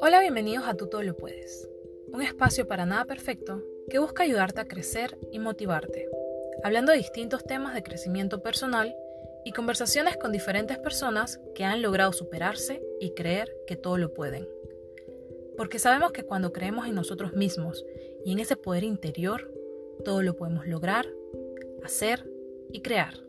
Hola, bienvenidos a Tú Todo Lo Puedes, un espacio para nada perfecto que busca ayudarte a crecer y motivarte, hablando de distintos temas de crecimiento personal y conversaciones con diferentes personas que han logrado superarse y creer que todo lo pueden. Porque sabemos que cuando creemos en nosotros mismos y en ese poder interior, todo lo podemos lograr, hacer y crear.